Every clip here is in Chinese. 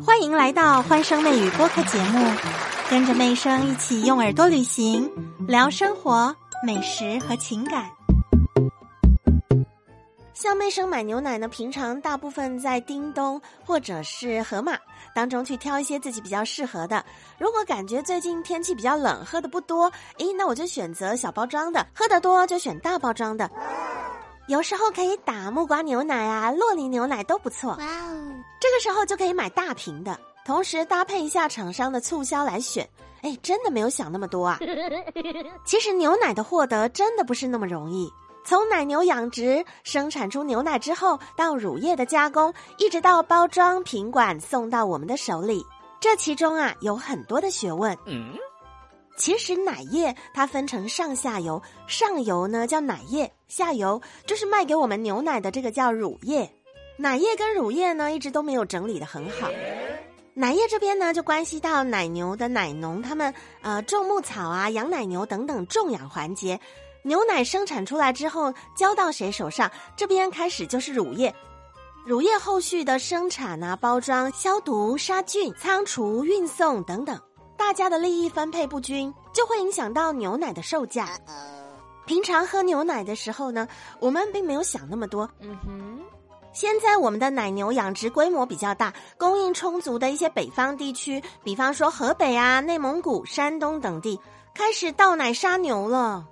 欢迎来到欢声妹语播客节目，跟着妹声一起用耳朵旅行，聊生活、美食和情感。像妹生买牛奶呢，平常大部分在叮咚或者是盒马当中去挑一些自己比较适合的。如果感觉最近天气比较冷，喝的不多，诶，那我就选择小包装的；喝的多就选大包装的。有时候可以打木瓜牛奶啊、洛梨牛奶都不错。哇哦！这个时候就可以买大瓶的，同时搭配一下厂商的促销来选。哎，真的没有想那么多啊！其实牛奶的获得真的不是那么容易。从奶牛养殖、生产出牛奶之后，到乳液的加工，一直到包装、瓶管送到我们的手里，这其中啊有很多的学问。嗯，其实奶液它分成上下游，上游呢叫奶液，下游就是卖给我们牛奶的这个叫乳液。奶液跟乳液呢一直都没有整理的很好。奶液这边呢就关系到奶牛的奶农他们呃种牧草啊、养奶牛等等种养环节。牛奶生产出来之后交到谁手上？这边开始就是乳液，乳液后续的生产啊、包装、消毒、杀菌、仓储、运送等等，大家的利益分配不均，就会影响到牛奶的售价。平常喝牛奶的时候呢，我们并没有想那么多。嗯哼，现在我们的奶牛养殖规模比较大，供应充足的一些北方地区，比方说河北啊、内蒙古、山东等地，开始倒奶杀牛了。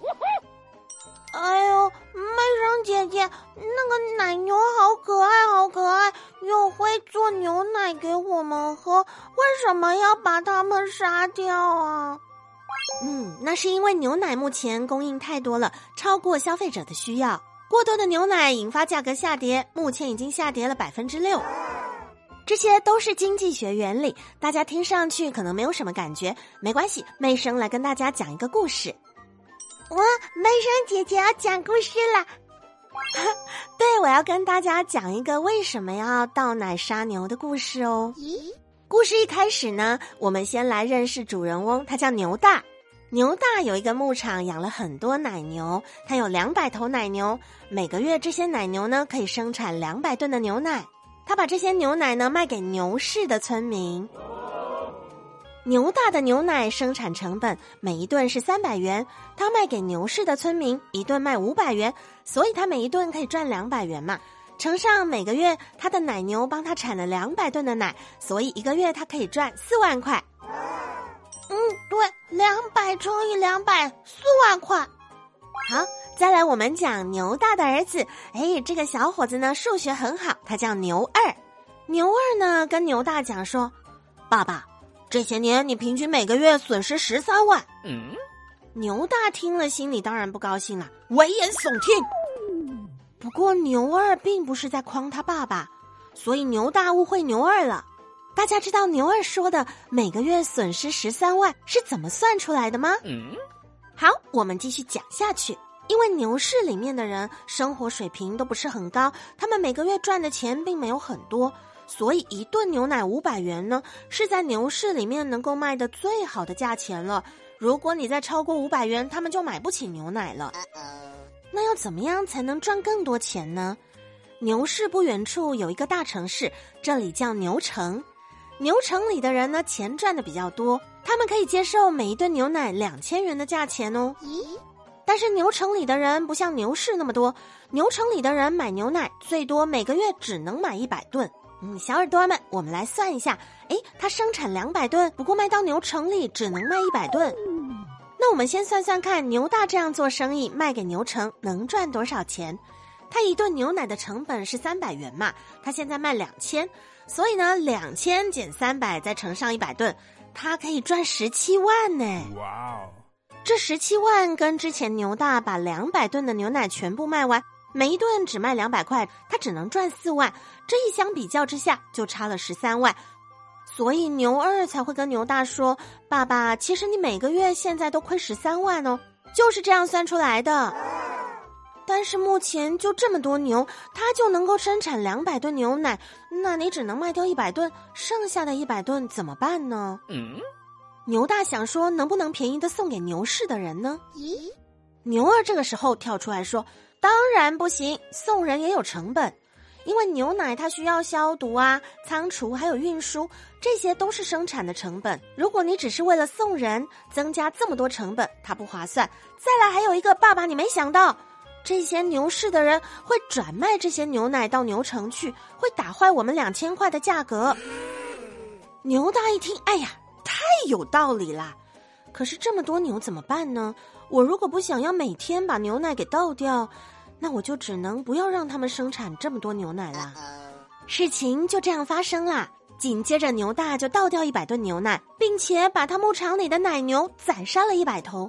哎呦，麦生姐姐，那个奶牛好可爱，好可爱，又会做牛奶给我们喝，为什么要把它们杀掉啊？嗯，那是因为牛奶目前供应太多了，超过消费者的需要，过多的牛奶引发价格下跌，目前已经下跌了百分之六。这些都是经济学原理，大家听上去可能没有什么感觉，没关系，妹生来跟大家讲一个故事。哇，妹生姐姐要讲故事了。对，我要跟大家讲一个为什么要倒奶杀牛的故事哦。咦，故事一开始呢，我们先来认识主人翁，他叫牛大。牛大有一个牧场，养了很多奶牛，他有两百头奶牛，每个月这些奶牛呢可以生产两百吨的牛奶。他把这些牛奶呢卖给牛市的村民。牛大的牛奶生产成本每一吨是三百元，他卖给牛市的村民一顿卖五百元，所以他每一顿可以赚两百元嘛。乘上每个月他的奶牛帮他产了两百吨的奶，所以一个月他可以赚四万块。嗯，对，两百乘以两百，四万块。好，再来我们讲牛大的儿子，哎，这个小伙子呢数学很好，他叫牛二。牛二呢跟牛大讲说，爸爸。这些年，你平均每个月损失十三万。嗯，牛大听了，心里当然不高兴了，危言耸听。不过牛二并不是在诓他爸爸，所以牛大误会牛二了。大家知道牛二说的每个月损失十三万是怎么算出来的吗？嗯，好，我们继续讲下去。因为牛市里面的人生活水平都不是很高，他们每个月赚的钱并没有很多。所以一顿牛奶五百元呢，是在牛市里面能够卖的最好的价钱了。如果你再超过五百元，他们就买不起牛奶了。那要怎么样才能赚更多钱呢？牛市不远处有一个大城市，这里叫牛城。牛城里的人呢，钱赚的比较多，他们可以接受每一顿牛奶两千元的价钱哦。咦？但是牛城里的人不像牛市那么多，牛城里的人买牛奶最多每个月只能买一百吨。嗯，小耳朵们，我们来算一下。哎，它生产两百吨，不过卖到牛城里只能卖一百吨。那我们先算算看，牛大这样做生意，卖给牛城能赚多少钱？他一顿牛奶的成本是三百元嘛？他现在卖两千，所以呢，两千减三百再乘上一百吨，他可以赚十七万呢。哇哦！这十七万跟之前牛大把两百吨的牛奶全部卖完。每一顿只卖两百块，他只能赚四万，这一相比较之下就差了十三万，所以牛二才会跟牛大说：“爸爸，其实你每个月现在都亏十三万哦，就是这样算出来的。”但是目前就这么多牛，它就能够生产两百吨牛奶，那你只能卖掉一百吨，剩下的一百吨怎么办呢？嗯，牛大想说，能不能便宜的送给牛市的人呢？咦，牛二这个时候跳出来说。当然不行，送人也有成本，因为牛奶它需要消毒啊、仓储还有运输，这些都是生产的成本。如果你只是为了送人，增加这么多成本，它不划算。再来还有一个，爸爸你没想到，这些牛市的人会转卖这些牛奶到牛城去，会打坏我们两千块的价格。牛大一听，哎呀，太有道理啦！可是这么多牛怎么办呢？我如果不想要每天把牛奶给倒掉，那我就只能不要让他们生产这么多牛奶啦。事情就这样发生啦。紧接着，牛大就倒掉一百吨牛奶，并且把他牧场里的奶牛宰杀了一百头。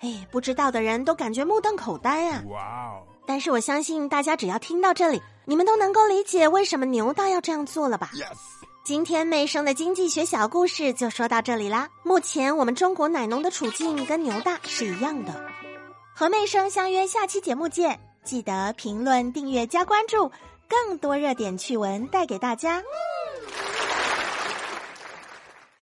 哎，不知道的人都感觉目瞪口呆啊！哇哦！但是我相信大家只要听到这里，你们都能够理解为什么牛大要这样做了吧？Yes？今天妹生的经济学小故事就说到这里啦。目前我们中国奶农的处境跟牛大是一样的。和妹生相约下期节目见，记得评论、订阅、加关注，更多热点趣闻带给大家。